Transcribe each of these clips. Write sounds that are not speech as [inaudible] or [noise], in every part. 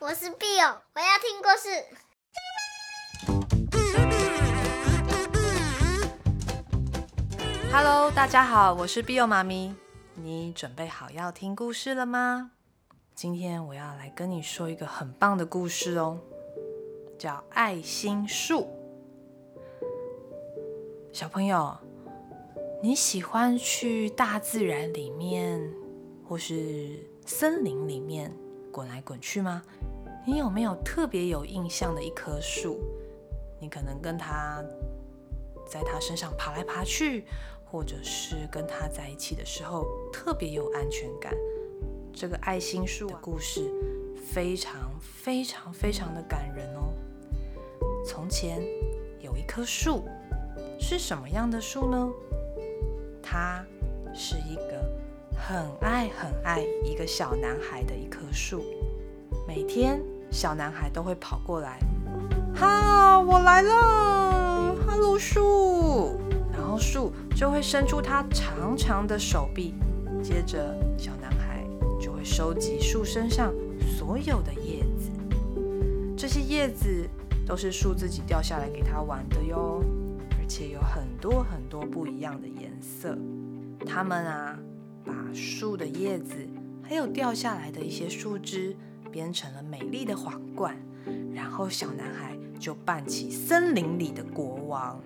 我是 Bill，我要听故事。Hello，大家好，我是 Bill 妈咪。你准备好要听故事了吗？今天我要来跟你说一个很棒的故事哦，叫爱心树。小朋友，你喜欢去大自然里面，或是森林里面滚来滚去吗？你有没有特别有印象的一棵树？你可能跟它在它身上爬来爬去，或者是跟它在一起的时候特别有安全感。这个爱心树的故事非常非常非常的感人哦。从前有一棵树，是什么样的树呢？它是一个很爱很爱一个小男孩的一棵树，每天。小男孩都会跑过来，哈，我来了，哈喽树。然后树就会伸出它长长的手臂，接着小男孩就会收集树身上所有的叶子。这些叶子都是树自己掉下来给他玩的哟，而且有很多很多不一样的颜色。他们啊，把树的叶子还有掉下来的一些树枝。编成了美丽的皇冠，然后小男孩就扮起森林里的国王。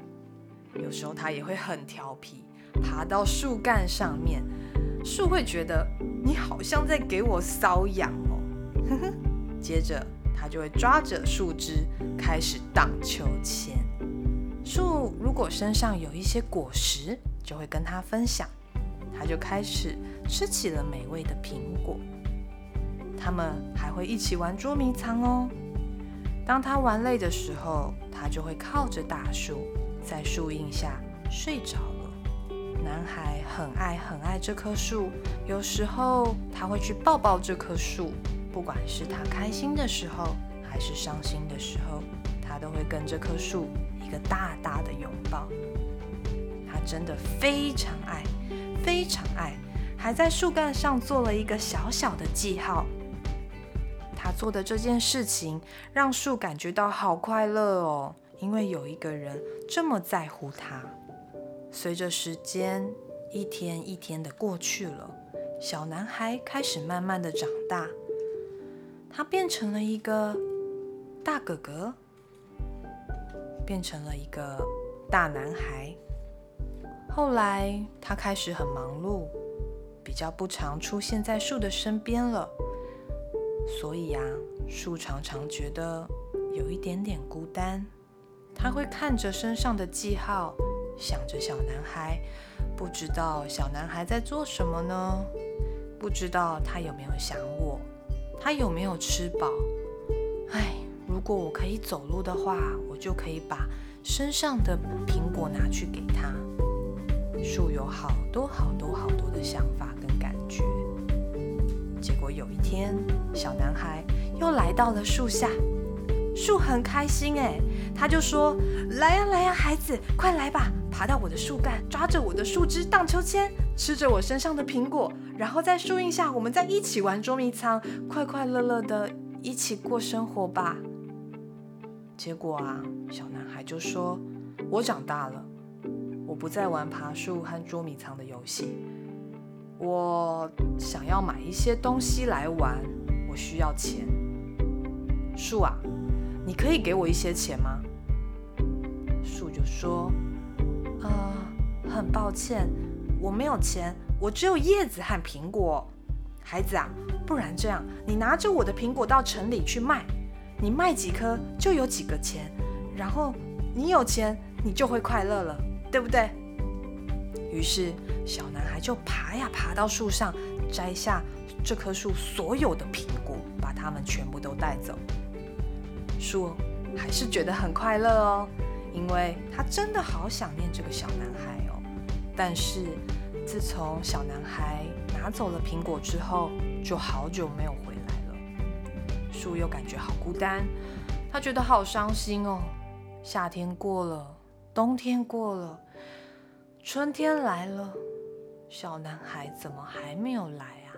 有时候他也会很调皮，爬到树干上面，树会觉得你好像在给我搔痒哦。接着他就会抓着树枝开始荡秋千。树如果身上有一些果实，就会跟他分享，他就开始吃起了美味的苹果。他们还会一起玩捉迷藏哦。当他玩累的时候，他就会靠着大树，在树荫下睡着了。男孩很爱很爱这棵树，有时候他会去抱抱这棵树，不管是他开心的时候，还是伤心的时候，他都会跟这棵树一个大大的拥抱。他真的非常爱，非常爱，还在树干上做了一个小小的记号。做的这件事情让树感觉到好快乐哦，因为有一个人这么在乎他。随着时间一天一天的过去了，小男孩开始慢慢的长大，他变成了一个大哥哥，变成了一个大男孩。后来他开始很忙碌，比较不常出现在树的身边了。所以呀，树常常觉得有一点点孤单。他会看着身上的记号，想着小男孩，不知道小男孩在做什么呢？不知道他有没有想我？他有没有吃饱？哎，如果我可以走路的话，我就可以把身上的苹果拿去给他。树有好多好多好多的想法。结果有一天，小男孩又来到了树下，树很开心哎，他就说：“来呀来呀，孩子，快来吧，爬到我的树干，抓着我的树枝荡秋千，吃着我身上的苹果，然后在树荫下，我们再一起玩捉迷藏，快快乐乐的一起过生活吧。”结果啊，小男孩就说：“我长大了，我不再玩爬树和捉迷藏的游戏。”我想要买一些东西来玩，我需要钱。树啊，你可以给我一些钱吗？树就说：“啊、很抱歉，我没有钱，我只有叶子和苹果。孩子啊，不然这样，你拿着我的苹果到城里去卖，你卖几颗就有几个钱，然后你有钱，你就会快乐了，对不对？”于是。小男孩就爬呀爬到树上，摘下这棵树所有的苹果，把它们全部都带走。树还是觉得很快乐哦，因为他真的好想念这个小男孩哦。但是自从小男孩拿走了苹果之后，就好久没有回来了。树又感觉好孤单，他觉得好伤心哦。夏天过了，冬天过了，春天来了。小男孩怎么还没有来啊？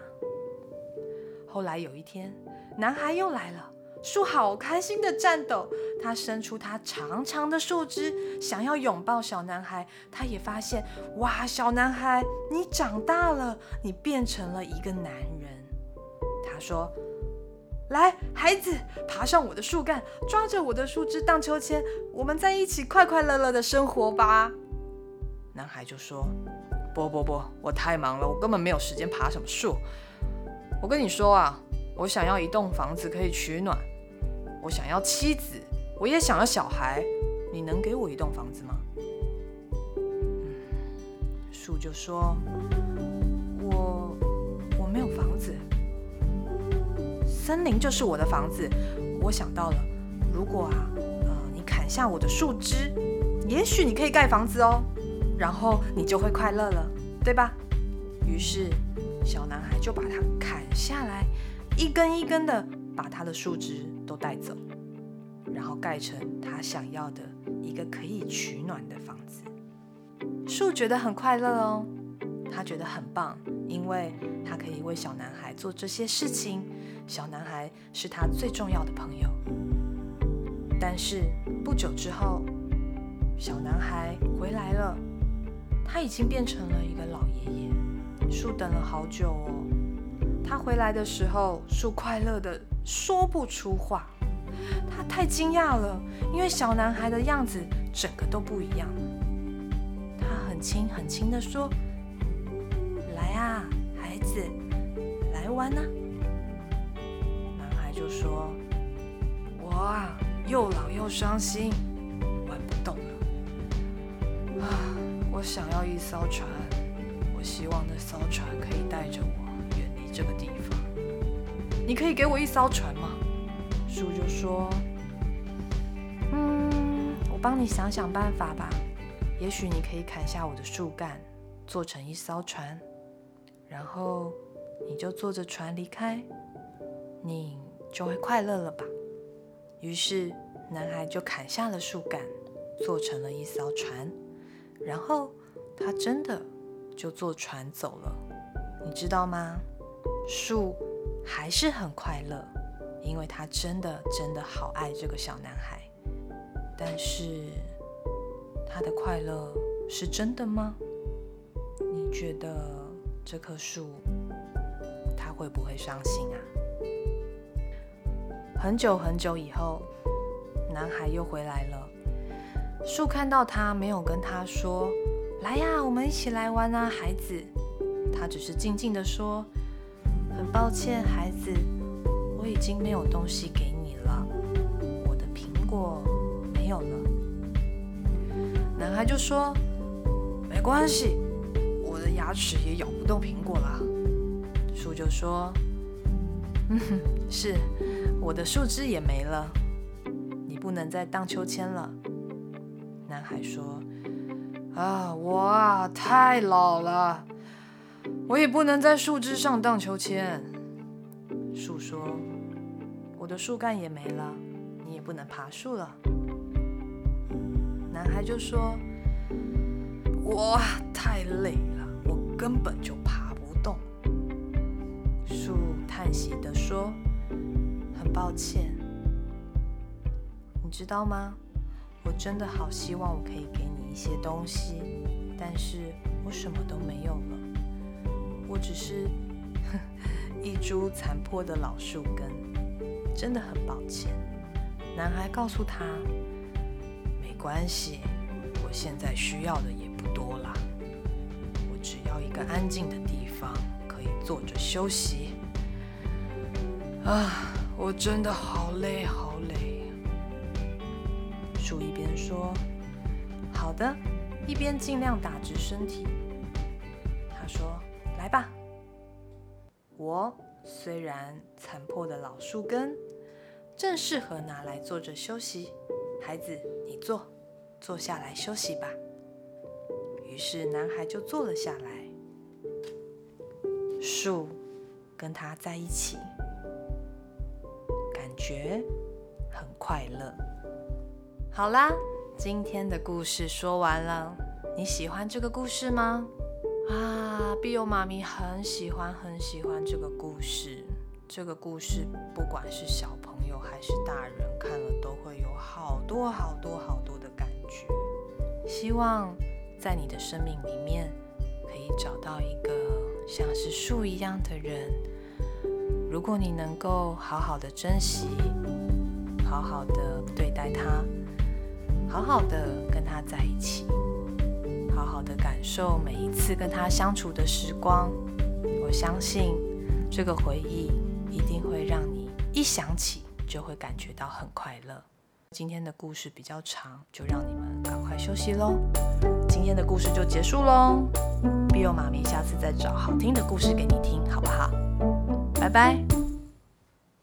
后来有一天，男孩又来了。树好开心的颤抖，他伸出他长长的树枝，想要拥抱小男孩。他也发现，哇，小男孩，你长大了，你变成了一个男人。他说：“来，孩子，爬上我的树干，抓着我的树枝荡秋千，我们在一起快快乐乐的生活吧。”男孩就说：“不不不，我太忙了，我根本没有时间爬什么树。我跟你说啊，我想要一栋房子可以取暖。”我想要妻子，我也想要小孩。你能给我一栋房子吗？树就说：“我我没有房子，森林就是我的房子。我想到了，如果啊，呃，你砍下我的树枝，也许你可以盖房子哦，然后你就会快乐了，对吧？”于是小男孩就把它砍下来，一根一根的。把它的树枝都带走，然后盖成他想要的一个可以取暖的房子。树觉得很快乐哦，他觉得很棒，因为他可以为小男孩做这些事情。小男孩是他最重要的朋友。但是不久之后，小男孩回来了，他已经变成了一个老爷爷。树等了好久哦，他回来的时候，树快乐的。说不出话，他太惊讶了，因为小男孩的样子整个都不一样。他很轻很轻地说：“来啊，孩子，来玩啊。”男孩就说：“我啊，又老又伤心，我想要一艘船，我希望那艘船可以带着我远离这个地方。”你可以给我一艘船吗？树就说：“嗯，我帮你想想办法吧。也许你可以砍下我的树干，做成一艘船，然后你就坐着船离开，你就会快乐了吧。”于是男孩就砍下了树干，做成了一艘船，然后他真的就坐船走了。你知道吗？树。还是很快乐，因为他真的真的好爱这个小男孩。但是，他的快乐是真的吗？你觉得这棵树他会不会伤心啊？很久很久以后，男孩又回来了。树看到他，没有跟他说：“来呀，我们一起来玩啊，孩子。”他只是静静地说。很抱歉，孩子，我已经没有东西给你了。我的苹果没有了。男孩就说：“没关系，我的牙齿也咬不动苹果了。”树就说：“嗯，是，我的树枝也没了。你不能再荡秋千了。”男孩说：“啊，我啊，太老了。”我也不能在树枝上荡秋千。树说：“我的树干也没了，你也不能爬树了。”男孩就说：“我太累了，我根本就爬不动。”树叹息地说：“很抱歉，你知道吗？我真的好希望我可以给你一些东西，但是我什么都没有了。”我只是 [laughs] 一株残破的老树根，真的很抱歉。男孩告诉他：“没关系，我现在需要的也不多啦。我只要一个安静的地方，可以坐着休息。”啊，我真的好累，好累。树一边说：“好的”，一边尽量打直身体。他说。来吧，我虽然残破的老树根，正适合拿来坐着休息。孩子，你坐，坐下来休息吧。于是男孩就坐了下来。树跟他在一起，感觉很快乐。好啦，今天的故事说完了，你喜欢这个故事吗？啊，碧欧妈咪很喜欢很喜欢这个故事。这个故事不管是小朋友还是大人看了，都会有好多好多好多的感觉。希望在你的生命里面，可以找到一个像是树一样的人。如果你能够好好的珍惜，好好的对待他，好好的跟他在一起，好好的感受每一次跟他相处的时光，我相信这个回忆一定会让你一想起就会感觉到很快乐。今天的故事比较长，就让你们赶快休息喽。今天的故事就结束喽。BIO 妈咪下次再找好听的故事给你听，好不好？拜拜。